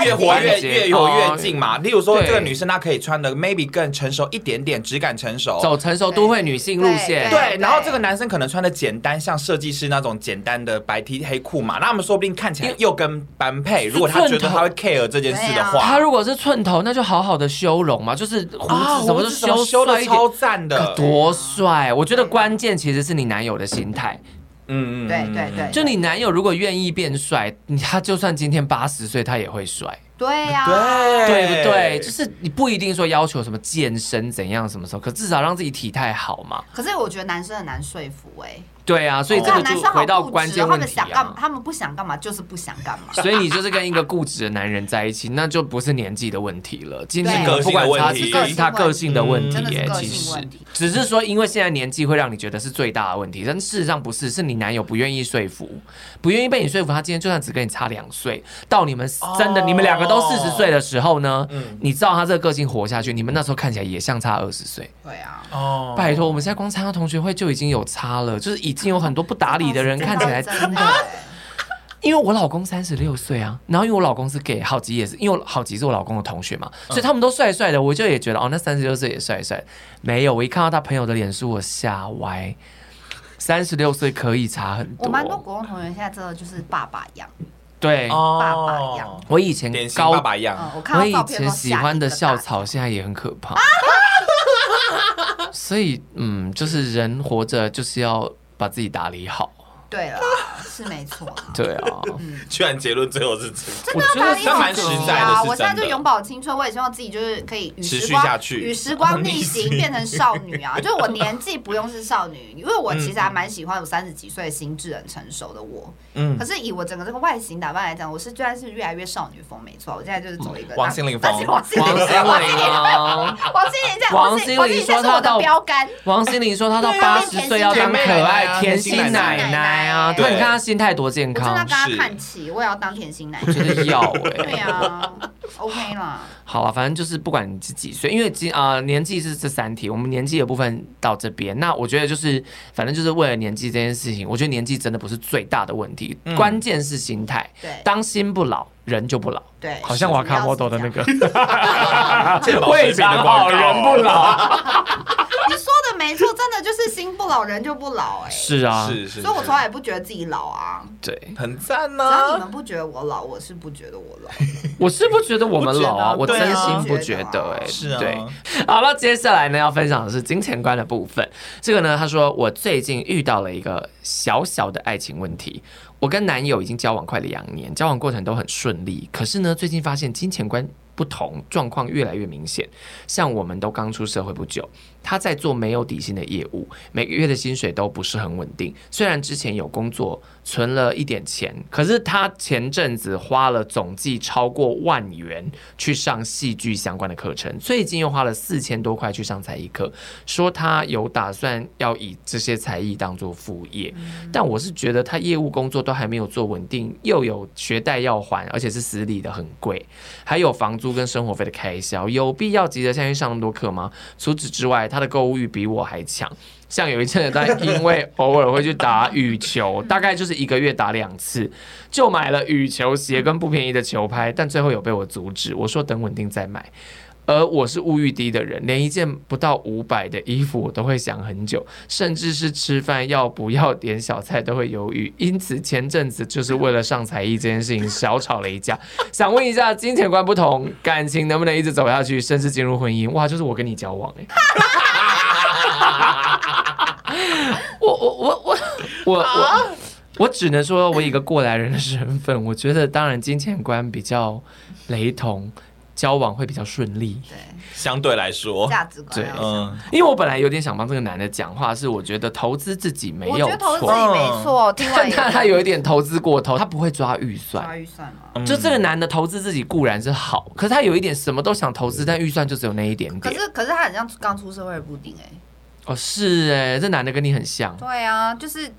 越活越越有越近嘛。例如说，这个女生她可以穿的 maybe 更成熟一点点，质感成熟，走成熟都会女性路线。对，然后这个男生可能穿的简单，像设计师那种简单的白 T 黑裤嘛。那他们说不定看起来又跟般配。如果他觉得他会 care 这件事的话，他如果是寸头，那就好好的修容嘛，就是胡子什么都修修的超赞的，多帅！我觉得关键其实是你男友的心态。嗯嗯，对对对，就你男友如果愿意变帅，他就算今天八十岁，他也会帅。对呀，对对不对？就是你不一定说要求什么健身怎样什么时候，可至少让自己体态好嘛。可是我觉得男生很难说服哎。对啊，所以这个就回到关键问题啊。他们想干，他们不想干嘛，就是不想干嘛。所以你就是跟一个固执的男人在一起，那就不是年纪的问题了。今天个不管他是是他个性的问题，哎，其实只是说，因为现在年纪会让你觉得是最大的问题，但事实上不是，是你男友不愿意说服，不愿意被你说服。他今天就算只跟你差两岁，到你们真的你们两个都四十岁的时候呢，你知道他这个个性活下去，你们那时候看起来也相差二十岁。对啊，哦，拜托，我们现在光参加同学会就已经有差了，就是已经有很多不打。理的人看起来真的，因为我老公三十六岁啊，然后因为我老公是 gay，好吉也是，因为好吉是我老公的同学嘛，所以他们都帅帅的，我就也觉得哦，那三十六岁也帅帅。没有，我一看到他朋友的脸书，我吓歪。三十六岁可以差很多。我蛮多国中同学现在真的就是爸爸样，对，爸爸样。我以前高爸爸样，我以前喜欢的校草现在也很可怕。所以，嗯，就是人活着就是要。把自己打理好。对了，是没错。对啊，嗯，居然结论最后是真的，我觉得他蛮实在的。我现在就永葆青春，我也希望自己就是可以与时光与时光逆行，变成少女啊！就是我年纪不用是少女，因为我其实还蛮喜欢有三十几岁心智很成熟的我。嗯，可是以我整个这个外形打扮来讲，我是居然是越来越少女风，没错。我现在就是走一个王心凌风，王心凌，王心凌，王心凌，王心凌说她到标杆，王心凌说她到八十岁要当可爱甜心奶奶。啊！那你看他心态多健康，我真的跟他看齐，我也要当甜心奶奶。我觉得要哎，对呀，OK 啦。好了，反正就是不管你是几岁，因为今啊年纪是这三题，我们年纪的部分到这边。那我觉得就是，反正就是为了年纪这件事情，我觉得年纪真的不是最大的问题，关键是心态。对，当心不老，人就不老。对，好像瓦卡莫多的那个，胃肠 好，人不老。没错，真的就是心不老人就不老哎。是啊，是是。所以我从来也不觉得自己老啊。对，很赞呢。只要你们不觉得我老，我是不觉得我老。我是不觉得我们老啊，我真心不觉得哎。是啊。对。好了，接下来呢要分享的是金钱观的部分。这个呢，他说我最近遇到了一个小小的爱情问题。我跟男友已经交往快两年，交往过程都很顺利。可是呢，最近发现金钱观不同，状况越来越明显。像我们都刚出社会不久。他在做没有底薪的业务，每个月的薪水都不是很稳定。虽然之前有工作，存了一点钱，可是他前阵子花了总计超过万元去上戏剧相关的课程，最近又花了四千多块去上才艺课，说他有打算要以这些才艺当做副业。但我是觉得他业务工作都还没有做稳定，又有学贷要还，而且是私立的，很贵，还有房租跟生活费的开销，有必要急着下去上那么多课吗？除此之外，他。他的购物欲比我还强，像有一阵子，他因为偶尔会去打羽球，大概就是一个月打两次，就买了羽球鞋跟不便宜的球拍，但最后有被我阻止，我说等稳定再买。而我是物欲低的人，连一件不到五百的衣服我都会想很久，甚至是吃饭要不要点小菜都会犹豫。因此前阵子就是为了上才艺这件事情小吵了一架。想问一下，金钱观不同，感情能不能一直走下去，甚至进入婚姻？哇，就是我跟你交往 哎、我我我我我我我只能说，我以一个过来人的身份，我觉得当然金钱观比较雷同。交往会比较顺利，对，相对来说，价值观对，嗯，因为我本来有点想帮这个男的讲话，是我觉得投资自己没有错，我觉得投资自己没错，但他他有一点投资过头，他不会抓预算，抓预算。吗？就这个男的投资自己固然是好，可是他有一点什么都想投资，但预算就只有那一点点。可是可是他很像刚出社会的布丁哎，哦是哎，这男的跟你很像，对啊，就是。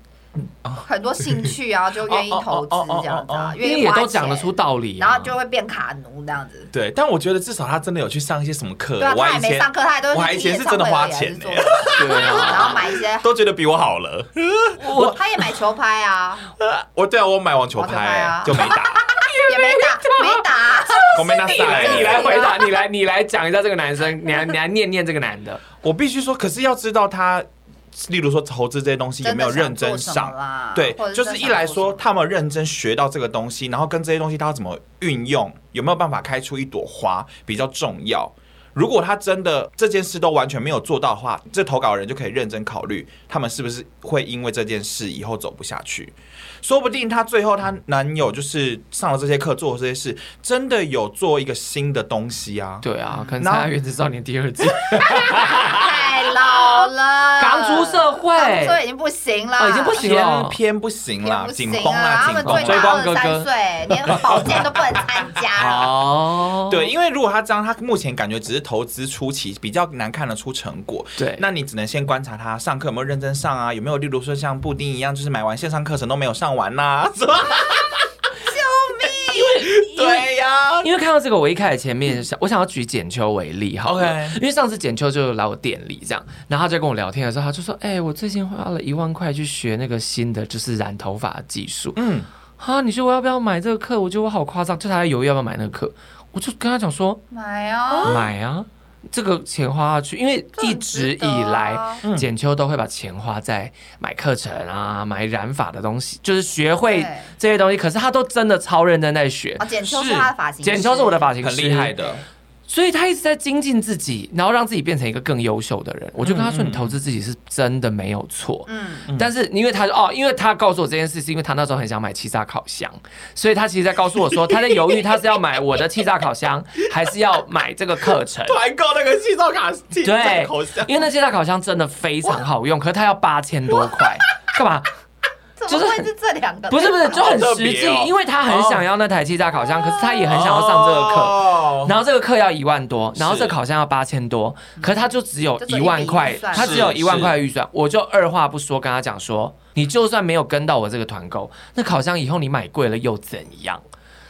很多兴趣啊，就愿意投资这样子啊，因为也都讲得出道理，然后就会变卡奴这样子。对，但我觉得至少他真的有去上一些什么课。对啊，他还没上课，他还都是。我还以前是真的花钱的，对啊，然后买一些，都觉得比我好了。我 他也买球拍啊，我对啊，我买网球拍啊，就没打，也没打，没打。我没拿上来，你来回答，你来你来讲一下这个男生，你来你来念念这个男的。我必须说，可是要知道他。例如说投资这些东西有没有认真上？对，就是一来说他们认真学到这个东西，然后跟这些东西他要怎么运用，有没有办法开出一朵花比较重要。如果他真的这件事都完全没有做到的话，这投稿人就可以认真考虑，他们是不是会因为这件事以后走不下去。说不定他最后他男友就是上了这些课，做了这些事，真的有做一个新的东西啊。对啊，可能《原子少年》第二季。太老了，刚出社会，所以已经不行了，已经不行了，偏不行了，紧绷了，他们追光哥哥，连保健都不能参加。哦，对，因为如果他这样，他目前感觉只是投资初期，比较难看得出成果。对，那你只能先观察他上课有没有认真上啊，有没有例如说像布丁一样，就是买完线上课程都没有上完呐？对呀，因为看到这个，我一开始前面想，我想要举简秋为例，哈，OK。因为上次简秋就来我店里这样，然后他就跟我聊天的时候，他就说：“哎，我最近花了一万块去学那个新的，就是染头发的技术。”嗯，哈，你说我要不要买这个课？我觉得我好夸张，就他在犹豫要不要买那个课，我就跟他讲说：“买啊，买啊。”这个钱花下去，因为一直以来简秋都会把钱花在买课程啊、买染发的东西，就是学会这些东西。可是他都真的超认真在学。简秋是他的发型，简秋是我的发型师，很厉害的。所以他一直在精进自己，然后让自己变成一个更优秀的人。我就跟他说：“你投资自己是真的没有错。”嗯，但是因为他说哦，因为他告诉我这件事，是因为他那时候很想买气炸烤箱，所以他其实在告诉我说，他在犹豫他是要买我的气炸烤箱，还是要买这个课程。团购那个气炸烤气炸烤箱，因为那气炸烤箱真的非常好用，可是他要八千多块，干嘛？就是是这两个，不是不是，就很实际，因为他很想要那台气炸烤箱，可是他也很想要上这个课，然后这个课要一万多，然后这个烤箱要八千多，可是他就只有一万块，他只有一万块预算，我就二话不说跟他讲说，你就算没有跟到我这个团购，那烤箱以后你买贵了又怎样？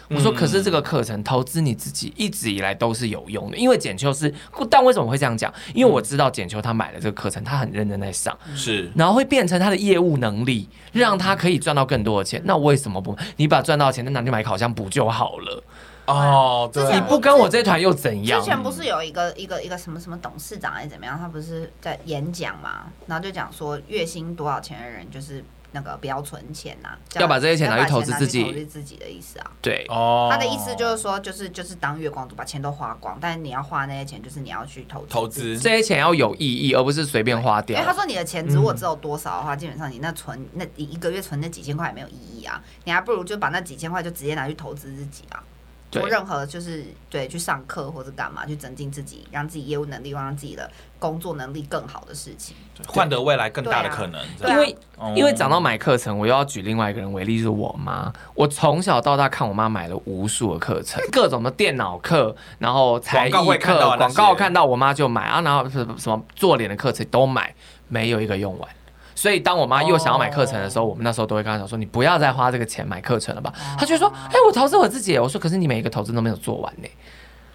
我说，可是这个课程投资你自己一直以来都是有用的，因为简秋是，但为什么会这样讲？因为我知道简秋他买了这个课程，他很认真在上，是，然后会变成他的业务能力，让他可以赚到更多的钱。那为什么不？你把赚到的钱再拿去买烤箱不就好了？哦，对，你不跟我这团又怎样？之前不是有一个一个一个什么什么董事长还是怎么样？他不是在演讲嘛，然后就讲说月薪多少钱的人就是。那个不要存钱呐、啊，要把这些钱拿去投资自己，投资自己的意思啊。对，哦他的意思就是说，就是就是当月光族，把钱都花光，但是你要花那些钱，就是你要去投资，投资这些钱要有意义，而不是随便花掉。因为他说你的钱如果只有多少的话，嗯、基本上你那存那一一个月存那几千块也没有意义啊，你还不如就把那几千块就直接拿去投资自己啊。做任何就是对去上课或者干嘛去增进自己，让自己业务能力，让自己的工作能力更好的事情，换得未来更大的可能。因为因为讲到买课程，我又要举另外一个人为例，就是我妈。我从小到大看我妈买了无数的课程，各种的电脑课，然后才艺课，广告看到我妈就买啊，然后什么什么做脸的课程都买，没有一个用完。所以，当我妈又想要买课程的时候，我们那时候都会跟她讲说：“你不要再花这个钱买课程了吧。”她就说：“哎，我投资我自己。”我说：“可是你每一个投资都没有做完呢。”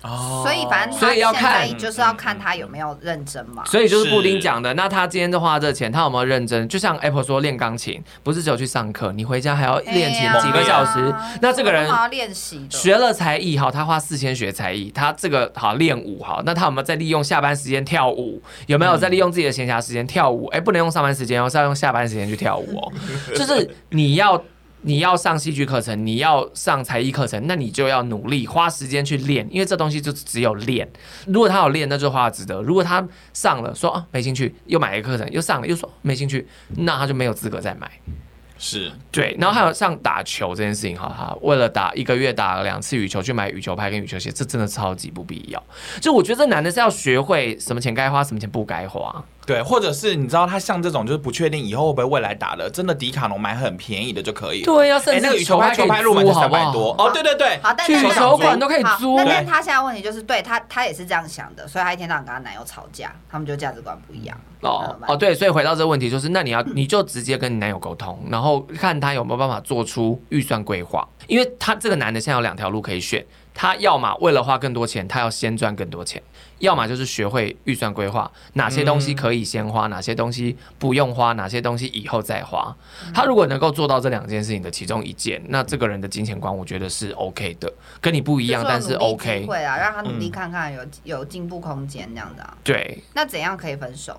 哦，所以反正所以要看，就是要看他有没有认真嘛。所以就是布丁讲的，那他今天就花这钱，他有没有认真？就像 Apple 说练钢琴，不是只有去上课，你回家还要练琴几个小时。那这个人练习学了才艺，好，他花四千学才艺，他这个好练舞，好，那他有没有在利用下班时间跳舞？有没有在利用自己的闲暇时间跳舞？哎，不能用上班时间哦，是要用下班时间去跳舞哦。就是你要。你要上戏剧课程，你要上才艺课程，那你就要努力花时间去练，因为这东西就只有练。如果他有练，那就花值得；如果他上了说啊没兴趣，又买一个课程，又上了又说没兴趣，那他就没有资格再买。是对，然后还有像打球这件事情，哈哈，为了打一个月打了两次羽球，去买羽球拍跟羽球鞋，这真的超级不必要。就我觉得这男的是要学会什么钱该花，什么钱不该花。对，或者是你知道他像这种就是不确定以后会不会未来打的，真的迪卡侬买很便宜的就可以。对，要甚至那个羽球拍球拍入门三百多哦，对对对，好，但是羽球馆都可以租。那但他现在问题就是，对他他也是这样想的，所以他一天到晚跟他男友吵架，他们就价值观不一样。哦哦，对，所以回到这个问题就是，那你要你就直接跟你男友沟通，然后看他有没有办法做出预算规划，因为他这个男的现在有两条路可以选，他要么为了花更多钱，他要先赚更多钱。要么就是学会预算规划，哪些东西可以先花，哪些东西不用花，哪些东西以后再花。他如果能够做到这两件事情的其中一件，那这个人的金钱观我觉得是 OK 的，跟你不一样，但是 OK。会啊，让他努力看看有有进步空间这样子啊。对。那怎样可以分手？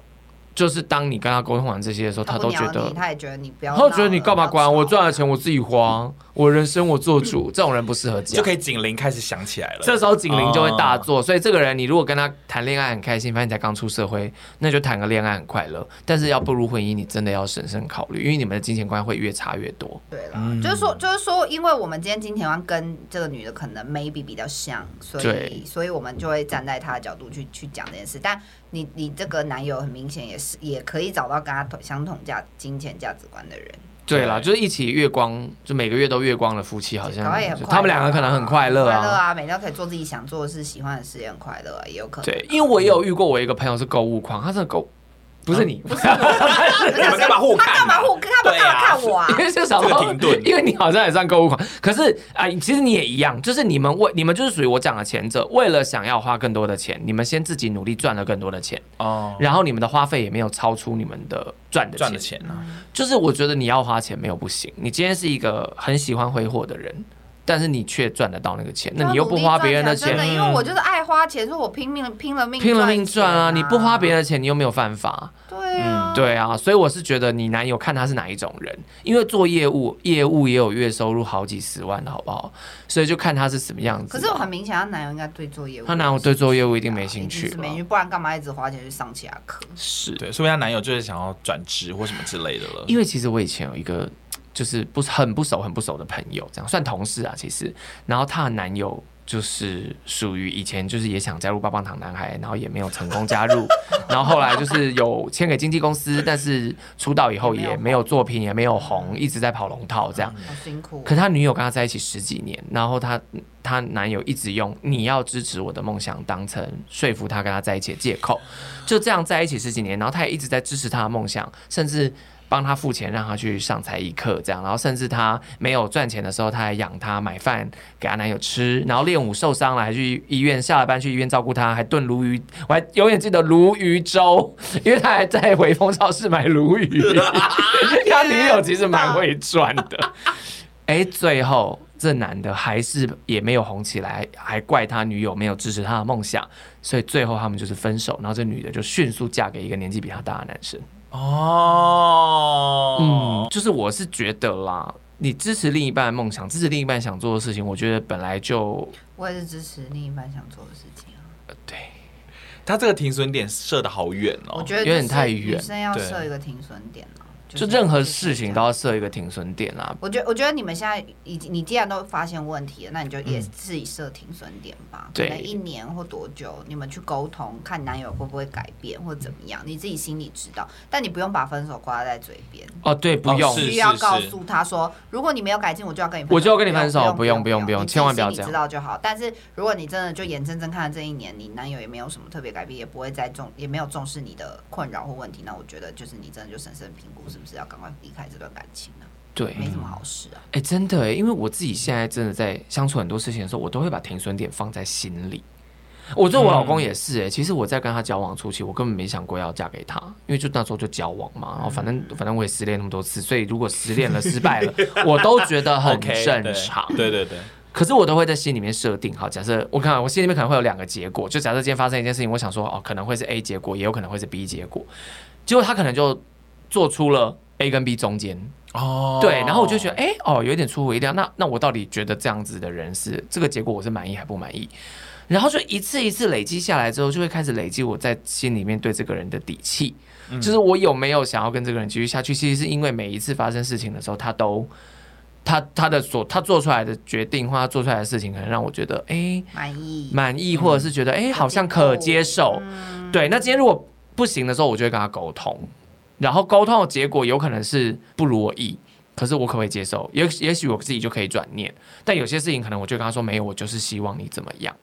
就是当你跟他沟通完这些的时候，他都觉得，他也觉得你不要，他觉得你干嘛管我赚的钱我自己花，我人生我做主，这种人不适合讲，就可以警铃开始响起来了。这时候警铃就会大作，所以这个人你如果跟他谈恋爱很开心，反正你才刚出社会，那就谈个恋爱很快乐。但是要步入婚姻，你真的要审慎考虑，因为你们的金钱观会越差越多。对了，就是说，就是说，因为我们今天金钱观跟这个女的可能 maybe 比较像，所以，所以我们就会站在她的角度去去讲这件事，但。你你这个男友很明显也是也可以找到跟他同相同价金钱价值观的人。对啦，就是一起月光，就每个月都月光的夫妻，好像他们两个可能很快乐啊，快乐啊，每天可以做自己想做的事，喜欢的事也很快乐啊，也有可能。对，因为我也有遇过，我一个朋友是购物狂，他是购。不是你，不是你们干嘛互看？他干嘛互？他干嘛看我啊？因为是小时候，因为你好像也算购物狂。可是啊，其实你也一样，就是你们为你们就是属于我讲的前者，为了想要花更多的钱，你们先自己努力赚了更多的钱哦，然后你们的花费也没有超出你们的赚的钱。赚的钱呢，就是我觉得你要花钱没有不行。你今天是一个很喜欢挥霍的人。但是你却赚得到那个钱，那你又不花别人的钱，真的，因为我就是爱花钱，说我拼命拼了命拼了命赚啊！你不花别人的钱，你又没有犯法，对啊，对啊，所以我是觉得你男友看他是哪一种人，因为做业务，业务也有月收入好几十万的好不好？所以就看他是什么样子。可是我很明显，他男友应该对做业务，他男友对做业务一定没兴趣，没兴趣，不然干嘛一直花钱去上其他课？是对，所以他男友就是想要转职或什么之类的了。因为其实我以前有一个。就是不是很不熟很不熟的朋友，这样算同事啊，其实。然后她的男友就是属于以前就是也想加入棒棒糖男孩，然后也没有成功加入。然后后来就是有签给经纪公司，但是出道以后也没有作品，也没有红，一直在跑龙套这样。好辛苦。可是他女友跟他在一起十几年，然后她她男友一直用你要支持我的梦想当成说服她跟他在一起的借口，就这样在一起十几年，然后他也一直在支持她的梦想，甚至。帮他付钱，让他去上才艺课，这样，然后甚至他没有赚钱的时候，他还养他买饭给他男友吃，然后练舞受伤了还去医院，下了班去医院照顾他，还炖鲈鱼，我还永远记得鲈鱼粥，因为他还在回风超市买鲈鱼，他女友其实蛮会赚的，哎，最后这男的还是也没有红起来，还怪他女友没有支持他的梦想，所以最后他们就是分手，然后这女的就迅速嫁给一个年纪比他大的男生。哦，嗯，就是我是觉得啦，你支持另一半的梦想，支持另一半想做的事情，我觉得本来就我也是支持另一半想做的事情啊。呃，对，他这个停损点设的好远哦，我觉得有点太远，女生要设一个停损点了。就任何事情都要设一个停损点啦。我觉得，我觉得你们现在已经，你既然都发现问题了，那你就也自己设停损点吧。可能一年或多久，你们去沟通，看男友会不会改变或怎么样，你自己心里知道。但你不用把分手挂在嘴边。哦，对，不用。需要告诉他说，如果你没有改进，我就要跟你分手，我就要跟你分手。不用，不用，不用，千万不要这样。你知道就好。但是如果你真的就眼睁睁看着这一年，你男友也没有什么特别改变，也不会再重，也没有重视你的困扰或问题，那我觉得就是你真的就审慎评估，是不是要赶快离开。这段感情呢、啊？对，没什么好事啊。哎、欸，真的哎，因为我自己现在真的在相处很多事情的时候，我都会把停损点放在心里。我觉得我老公也是哎，其实我在跟他交往初期，我根本没想过要嫁给他，因为就那时候就交往嘛，然后反正反正我也失恋那么多次，所以如果失恋了失败了，我都觉得很 正常。Okay, 对，对对对。可是我都会在心里面设定，好，假设我看我心里面可能会有两个结果，就假设今天发生一件事情，我想说哦，可能会是 A 结果，也有可能会是 B 结果，结果他可能就做出了。A 跟 B 中间哦，对，然后我就觉得，哎、欸，哦，有点出乎意料。那那我到底觉得这样子的人是这个结果，我是满意还不满意？然后就一次一次累积下来之后，就会开始累积我在心里面对这个人的底气，嗯、就是我有没有想要跟这个人继续下去？其实是因为每一次发生事情的时候，他都他他的所他做出来的决定或他做出来的事情，可能让我觉得，哎、欸，满意满意，或者是觉得，哎、欸，好像可接受。嗯、对，那今天如果不行的时候，我就会跟他沟通。然后沟通的结果有可能是不如我意，可是我可不可以接受？也也许我自己就可以转念。但有些事情可能我就跟他说没有，我就是希望你怎么样。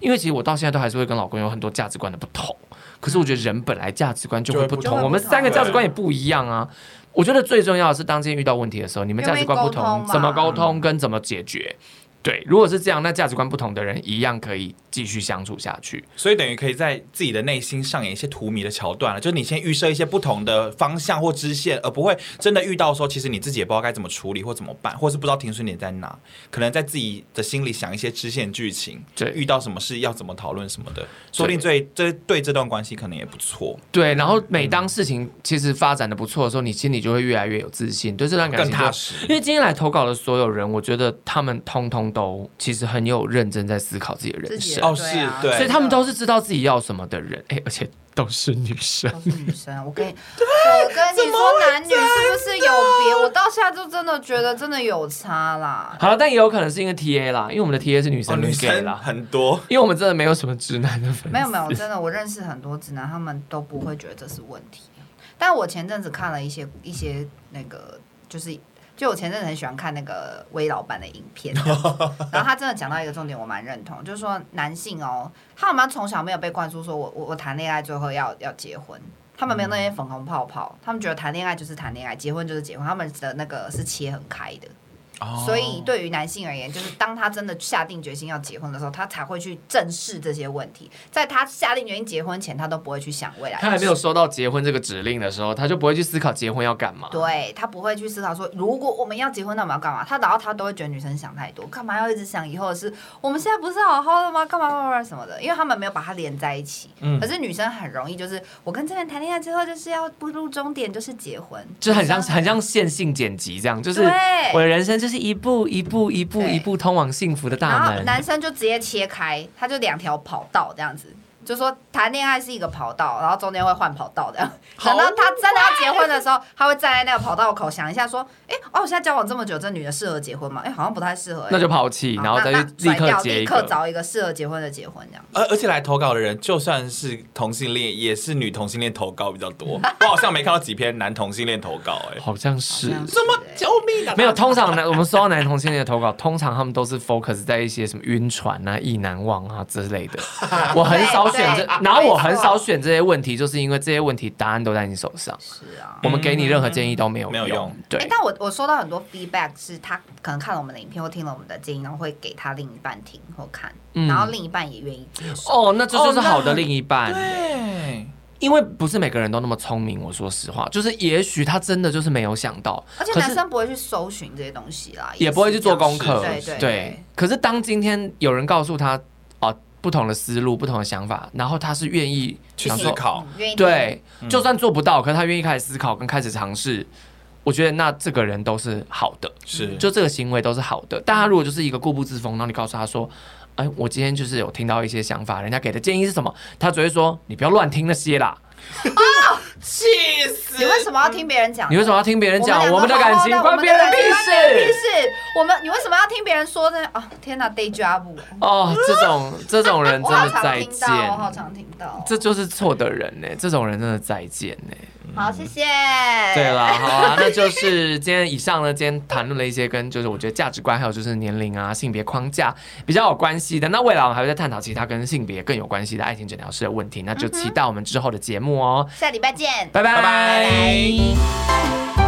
因为其实我到现在都还是会跟老公有很多价值观的不同。可是我觉得人本来价值观就会不同，不同我们三个价值观也不一样啊。我觉得最重要的是当今天遇到问题的时候，你们价值观不同，怎么沟通跟怎么解决。对，如果是这样，那价值观不同的人一样可以。继续相处下去，所以等于可以在自己的内心上演一些荼蘼的桥段了。就是你先预设一些不同的方向或支线，而不会真的遇到说，其实你自己也不知道该怎么处理或怎么办，或是不知道停损点在哪。可能在自己的心里想一些支线剧情，对，遇到什么事要怎么讨论什么的，对说不定对这对这段关系可能也不错。对，然后每当事情其实发展的不错的时候，你心里就会越来越有自信，对这段感情更踏实。因为今天来投稿的所有人，我觉得他们通通都其实很有认真在思考自己的人生。哦，是对。所以他们都是知道自己要什么的人，哎、欸，而且都是女生，都是女生。我跟你，对我跟你说，男女是不是有别？我到现在就真的觉得真的有差啦。好了，但也有可能是因为 T A 啦，因为我们的 T A 是女生，女生啦很多，因为我们真的没有什么直男的粉丝。没有没有，真的，我认识很多直男，他们都不会觉得这是问题。但我前阵子看了一些一些那个，就是。就我前阵子很喜欢看那个威老板的影片，然后他真的讲到一个重点，我蛮认同，就是说男性哦，他们从小没有被灌输说我我我谈恋爱最后要要结婚，他们没有那些粉红泡泡，他们觉得谈恋爱就是谈恋爱，结婚就是结婚，他们的那个是切很开的。所以，对于男性而言，就是当他真的下定决心要结婚的时候，他才会去正视这些问题。在他下定决心结婚前，他都不会去想未来。他还没有收到结婚这个指令的时候，他就不会去思考结婚要干嘛。对，他不会去思考说，如果我们要结婚，那我们要干嘛？他然后他都会觉得女生想太多，干嘛要一直想以后的事？我们现在不是好好的吗？干嘛干嘛什么的？因为他们没有把它连在一起。嗯。可是女生很容易就是，我跟这个人谈恋爱之后，就是要步入终点，就是结婚，就很像很像线性剪辑这样，就是我的人生就是一步一步。一步一步通往幸福的大门，男生就直接切开，他就两条跑道这样子。就说谈恋爱是一个跑道，然后中间会换跑道的。等到他真的要结婚的时候，他会站在那个跑道口想一下，说：“哎，哦，我现在交往这么久，这女的适合结婚吗？哎，好像不太适合。”那就抛弃，然后再立刻结立刻找一个适合结婚的结婚这样。而而且来投稿的人，就算是同性恋，也是女同性恋投稿比较多。我好像没看到几篇男同性恋投稿，哎，好像是。什么？救命啊！没有，通常男我们收到男同性恋的投稿，通常他们都是 focus 在一些什么晕船啊、意难忘啊之类的。我很少选这，然后我。很少选这些问题，就是因为这些问题答案都在你手上。是啊，我们给你任何建议都没有没有用。对，欸、但我我收到很多 feedback，是他可能看了我们的影片或听了我们的建议，然后会给他另一半听或看，嗯、然后另一半也愿意接受。哦，那这就是好的另一半。对。因为不是每个人都那么聪明。我说实话，就是也许他真的就是没有想到，而且男生不会去搜寻这些东西啦，也不会去做功课。对对对。可是当今天有人告诉他哦，不同的思路、不同的想法，然后他是愿意去思考，对，就算做不到，可是他愿意开始思考跟开始尝试。我觉得那这个人都是好的，是就这个行为都是好的。但他如果就是一个固步自封，然后你告诉他说：“哎，我今天就是有听到一些想法，人家给的建议是什么？”他只会说：“你不要乱听那些啦。”啊！气死！你为什么要听别人讲？你为什么要听别人讲？我们的感情关别人屁事！屁事我们你为什么要听别人说呢？哦！天哪，deja vu！哦，这种这种人真的再见，我好常听到，这就是错的人呢。这种人真的再见呢。好，谢谢。对了，好啊，那就是今天以上呢，今天谈论了一些跟就是我觉得价值观还有就是年龄啊、性别框架比较有关系的。那未来我们还会再探讨其他跟性别更有关系的爱情诊疗师的问题，那就期待我们之后的节目哦。下礼拜见，拜拜拜拜。